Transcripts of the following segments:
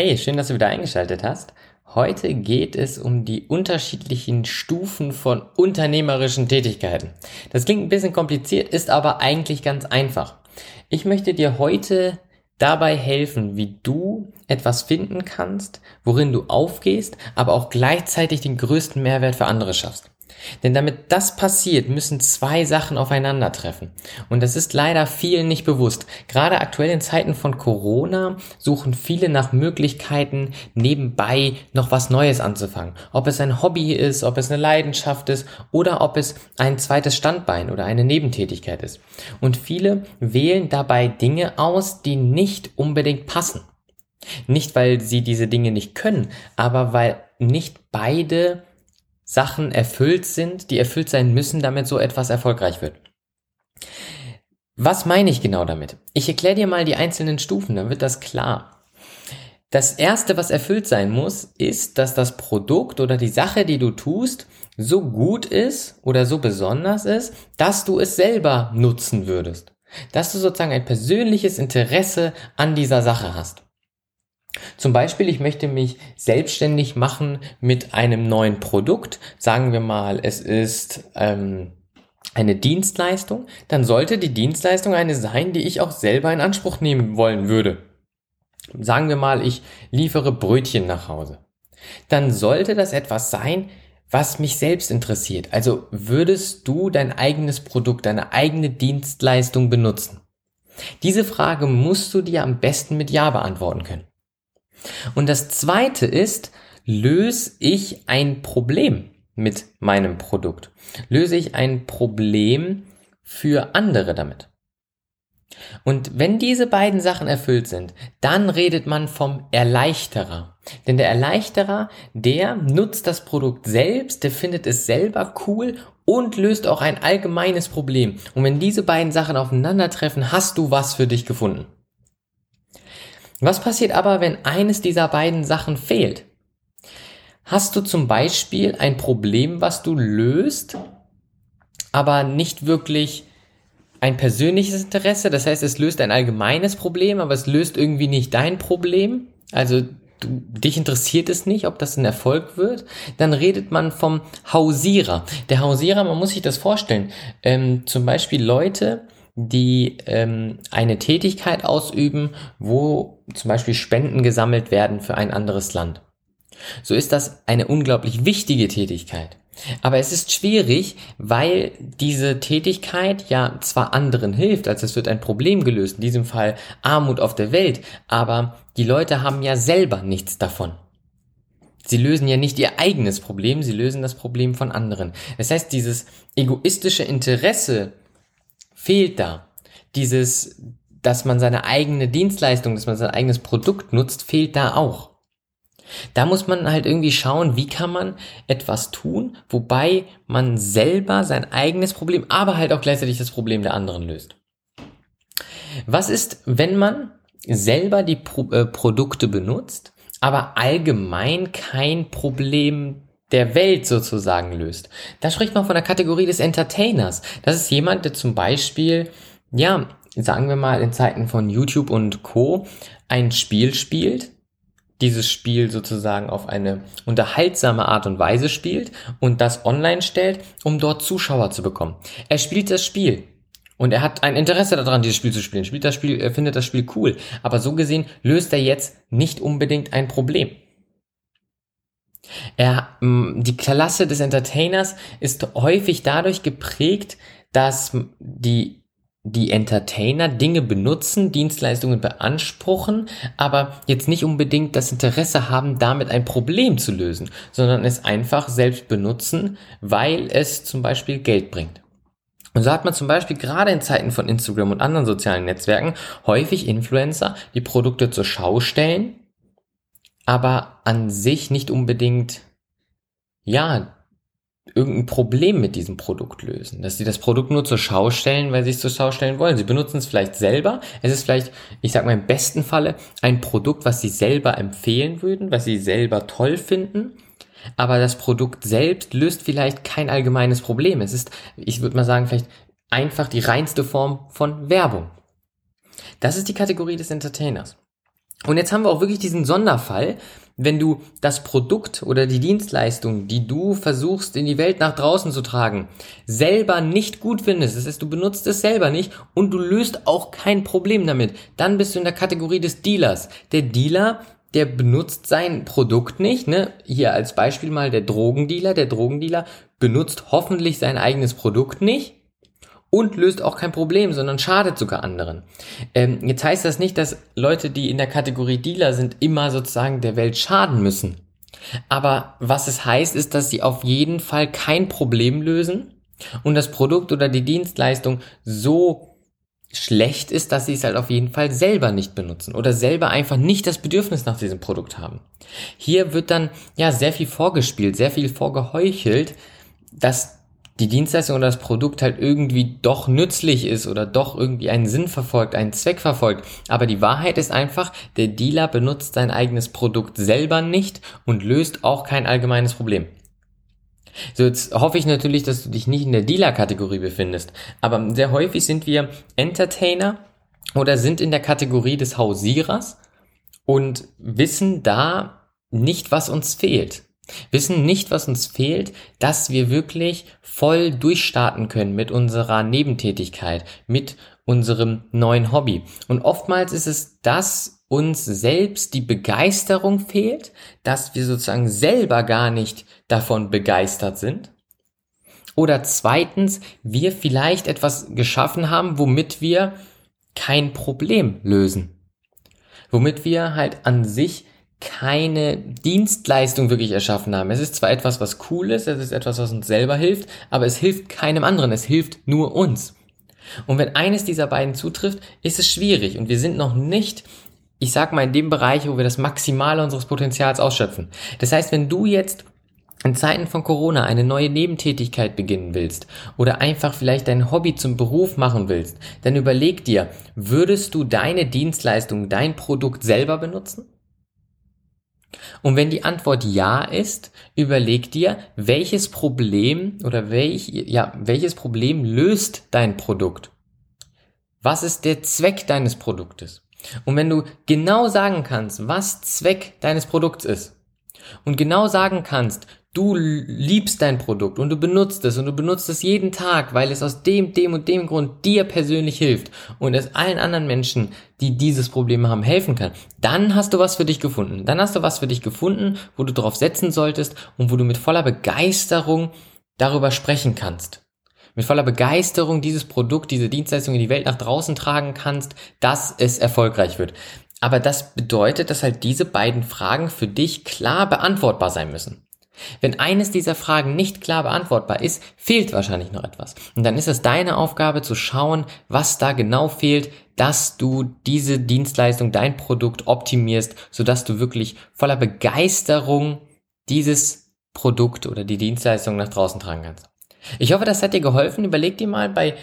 Hey, schön, dass du wieder eingeschaltet hast. Heute geht es um die unterschiedlichen Stufen von unternehmerischen Tätigkeiten. Das klingt ein bisschen kompliziert, ist aber eigentlich ganz einfach. Ich möchte dir heute dabei helfen, wie du etwas finden kannst, worin du aufgehst, aber auch gleichzeitig den größten Mehrwert für andere schaffst. Denn damit das passiert, müssen zwei Sachen aufeinandertreffen. Und das ist leider vielen nicht bewusst. Gerade aktuell in Zeiten von Corona suchen viele nach Möglichkeiten, nebenbei noch was Neues anzufangen. Ob es ein Hobby ist, ob es eine Leidenschaft ist oder ob es ein zweites Standbein oder eine Nebentätigkeit ist. Und viele wählen dabei Dinge aus, die nicht unbedingt passen. Nicht, weil sie diese Dinge nicht können, aber weil nicht beide Sachen erfüllt sind, die erfüllt sein müssen, damit so etwas erfolgreich wird. Was meine ich genau damit? Ich erkläre dir mal die einzelnen Stufen, dann wird das klar. Das erste, was erfüllt sein muss, ist, dass das Produkt oder die Sache, die du tust, so gut ist oder so besonders ist, dass du es selber nutzen würdest. Dass du sozusagen ein persönliches Interesse an dieser Sache hast. Zum Beispiel, ich möchte mich selbstständig machen mit einem neuen Produkt. Sagen wir mal, es ist ähm, eine Dienstleistung. Dann sollte die Dienstleistung eine sein, die ich auch selber in Anspruch nehmen wollen würde. Sagen wir mal, ich liefere Brötchen nach Hause. Dann sollte das etwas sein, was mich selbst interessiert. Also würdest du dein eigenes Produkt, deine eigene Dienstleistung benutzen? Diese Frage musst du dir am besten mit Ja beantworten können. Und das zweite ist, löse ich ein Problem mit meinem Produkt? Löse ich ein Problem für andere damit? Und wenn diese beiden Sachen erfüllt sind, dann redet man vom Erleichterer. Denn der Erleichterer, der nutzt das Produkt selbst, der findet es selber cool und löst auch ein allgemeines Problem. Und wenn diese beiden Sachen aufeinandertreffen, hast du was für dich gefunden. Was passiert aber, wenn eines dieser beiden Sachen fehlt? Hast du zum Beispiel ein Problem, was du löst, aber nicht wirklich ein persönliches Interesse? Das heißt, es löst ein allgemeines Problem, aber es löst irgendwie nicht dein Problem? Also du, dich interessiert es nicht, ob das ein Erfolg wird? Dann redet man vom Hausierer. Der Hausierer, man muss sich das vorstellen. Ähm, zum Beispiel Leute, die ähm, eine Tätigkeit ausüben, wo zum Beispiel Spenden gesammelt werden für ein anderes Land. So ist das eine unglaublich wichtige Tätigkeit. Aber es ist schwierig, weil diese Tätigkeit ja zwar anderen hilft, als es wird ein Problem gelöst, in diesem Fall Armut auf der Welt, aber die Leute haben ja selber nichts davon. Sie lösen ja nicht ihr eigenes Problem, sie lösen das Problem von anderen. Das heißt, dieses egoistische Interesse fehlt da. Dieses, dass man seine eigene Dienstleistung, dass man sein eigenes Produkt nutzt, fehlt da auch. Da muss man halt irgendwie schauen, wie kann man etwas tun, wobei man selber sein eigenes Problem, aber halt auch gleichzeitig das Problem der anderen löst. Was ist, wenn man selber die Pro äh, Produkte benutzt, aber allgemein kein Problem der Welt sozusagen löst. Da spricht man von der Kategorie des Entertainers. Das ist jemand, der zum Beispiel, ja, sagen wir mal in Zeiten von YouTube und Co. ein Spiel spielt, dieses Spiel sozusagen auf eine unterhaltsame Art und Weise spielt und das online stellt, um dort Zuschauer zu bekommen. Er spielt das Spiel. Und er hat ein Interesse daran, dieses Spiel zu spielen. Spielt das Spiel, er findet das Spiel cool. Aber so gesehen löst er jetzt nicht unbedingt ein Problem. Er, die Klasse des Entertainers ist häufig dadurch geprägt, dass die die Entertainer Dinge benutzen, Dienstleistungen beanspruchen, aber jetzt nicht unbedingt das Interesse haben, damit ein Problem zu lösen, sondern es einfach selbst benutzen, weil es zum Beispiel Geld bringt. Und so hat man zum Beispiel gerade in Zeiten von Instagram und anderen sozialen Netzwerken häufig Influencer, die Produkte zur Schau stellen, aber an sich nicht unbedingt, ja, irgendein Problem mit diesem Produkt lösen. Dass sie das Produkt nur zur Schau stellen, weil sie es zur Schau stellen wollen. Sie benutzen es vielleicht selber. Es ist vielleicht, ich sag mal im besten Falle, ein Produkt, was sie selber empfehlen würden, was sie selber toll finden. Aber das Produkt selbst löst vielleicht kein allgemeines Problem. Es ist, ich würde mal sagen, vielleicht einfach die reinste Form von Werbung. Das ist die Kategorie des Entertainers. Und jetzt haben wir auch wirklich diesen Sonderfall, wenn du das Produkt oder die Dienstleistung, die du versuchst in die Welt nach draußen zu tragen, selber nicht gut findest, das heißt, du benutzt es selber nicht und du löst auch kein Problem damit, dann bist du in der Kategorie des Dealers. Der Dealer, der benutzt sein Produkt nicht, ne? Hier als Beispiel mal der Drogendealer, der Drogendealer benutzt hoffentlich sein eigenes Produkt nicht und löst auch kein Problem, sondern schadet sogar anderen. Ähm, jetzt heißt das nicht, dass Leute, die in der Kategorie Dealer sind, immer sozusagen der Welt schaden müssen. Aber was es heißt, ist, dass sie auf jeden Fall kein Problem lösen und das Produkt oder die Dienstleistung so schlecht ist, dass sie es halt auf jeden Fall selber nicht benutzen oder selber einfach nicht das Bedürfnis nach diesem Produkt haben. Hier wird dann ja sehr viel vorgespielt, sehr viel vorgeheuchelt, dass die Dienstleistung oder das Produkt halt irgendwie doch nützlich ist oder doch irgendwie einen Sinn verfolgt, einen Zweck verfolgt. Aber die Wahrheit ist einfach, der Dealer benutzt sein eigenes Produkt selber nicht und löst auch kein allgemeines Problem. So, jetzt hoffe ich natürlich, dass du dich nicht in der Dealer-Kategorie befindest. Aber sehr häufig sind wir Entertainer oder sind in der Kategorie des Hausierers und wissen da nicht, was uns fehlt wissen nicht, was uns fehlt, dass wir wirklich voll durchstarten können mit unserer Nebentätigkeit, mit unserem neuen Hobby. Und oftmals ist es, dass uns selbst die Begeisterung fehlt, dass wir sozusagen selber gar nicht davon begeistert sind. Oder zweitens, wir vielleicht etwas geschaffen haben, womit wir kein Problem lösen. Womit wir halt an sich keine Dienstleistung wirklich erschaffen haben. Es ist zwar etwas, was cool ist, es ist etwas, was uns selber hilft, aber es hilft keinem anderen, es hilft nur uns. Und wenn eines dieser beiden zutrifft, ist es schwierig und wir sind noch nicht, ich sag mal, in dem Bereich, wo wir das Maximale unseres Potenzials ausschöpfen. Das heißt, wenn du jetzt in Zeiten von Corona eine neue Nebentätigkeit beginnen willst oder einfach vielleicht dein Hobby zum Beruf machen willst, dann überleg dir, würdest du deine Dienstleistung, dein Produkt selber benutzen? Und wenn die Antwort ja ist, überleg dir, welches Problem oder welch, ja, welches Problem löst dein Produkt? Was ist der Zweck deines Produktes? Und wenn du genau sagen kannst, was Zweck deines Produkts ist und genau sagen kannst, du liebst dein Produkt und du benutzt es und du benutzt es jeden Tag, weil es aus dem, dem und dem Grund dir persönlich hilft und es allen anderen Menschen, die dieses Problem haben, helfen kann, dann hast du was für dich gefunden. Dann hast du was für dich gefunden, wo du drauf setzen solltest und wo du mit voller Begeisterung darüber sprechen kannst. Mit voller Begeisterung dieses Produkt, diese Dienstleistung in die Welt nach draußen tragen kannst, dass es erfolgreich wird. Aber das bedeutet, dass halt diese beiden Fragen für dich klar beantwortbar sein müssen. Wenn eines dieser Fragen nicht klar beantwortbar ist, fehlt wahrscheinlich noch etwas. Und dann ist es deine Aufgabe zu schauen, was da genau fehlt, dass du diese Dienstleistung, dein Produkt optimierst, sodass du wirklich voller Begeisterung dieses Produkt oder die Dienstleistung nach draußen tragen kannst. Ich hoffe, das hat dir geholfen. Überleg dir mal bei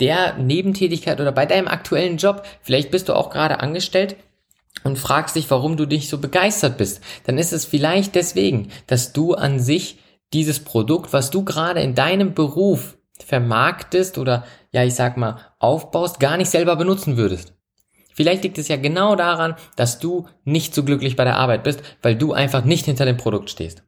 der Nebentätigkeit oder bei deinem aktuellen Job, vielleicht bist du auch gerade angestellt, und fragst dich, warum du dich so begeistert bist, dann ist es vielleicht deswegen, dass du an sich dieses Produkt, was du gerade in deinem Beruf vermarktest oder ja, ich sag mal, aufbaust, gar nicht selber benutzen würdest. Vielleicht liegt es ja genau daran, dass du nicht so glücklich bei der Arbeit bist, weil du einfach nicht hinter dem Produkt stehst.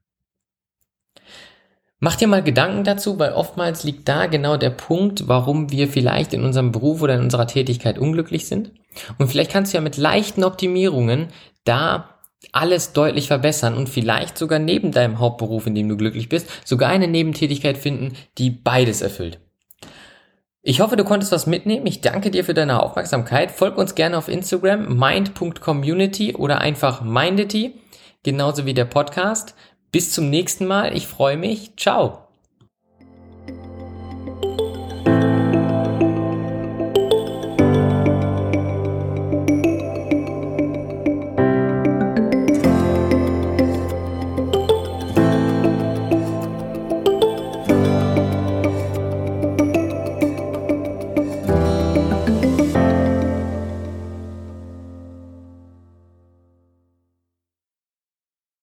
Mach dir mal Gedanken dazu, weil oftmals liegt da genau der Punkt, warum wir vielleicht in unserem Beruf oder in unserer Tätigkeit unglücklich sind. Und vielleicht kannst du ja mit leichten Optimierungen da alles deutlich verbessern und vielleicht sogar neben deinem Hauptberuf, in dem du glücklich bist, sogar eine Nebentätigkeit finden, die beides erfüllt. Ich hoffe, du konntest was mitnehmen. Ich danke dir für deine Aufmerksamkeit. Folg uns gerne auf Instagram mind.community oder einfach mindity, genauso wie der Podcast. Bis zum nächsten Mal. Ich freue mich. Ciao.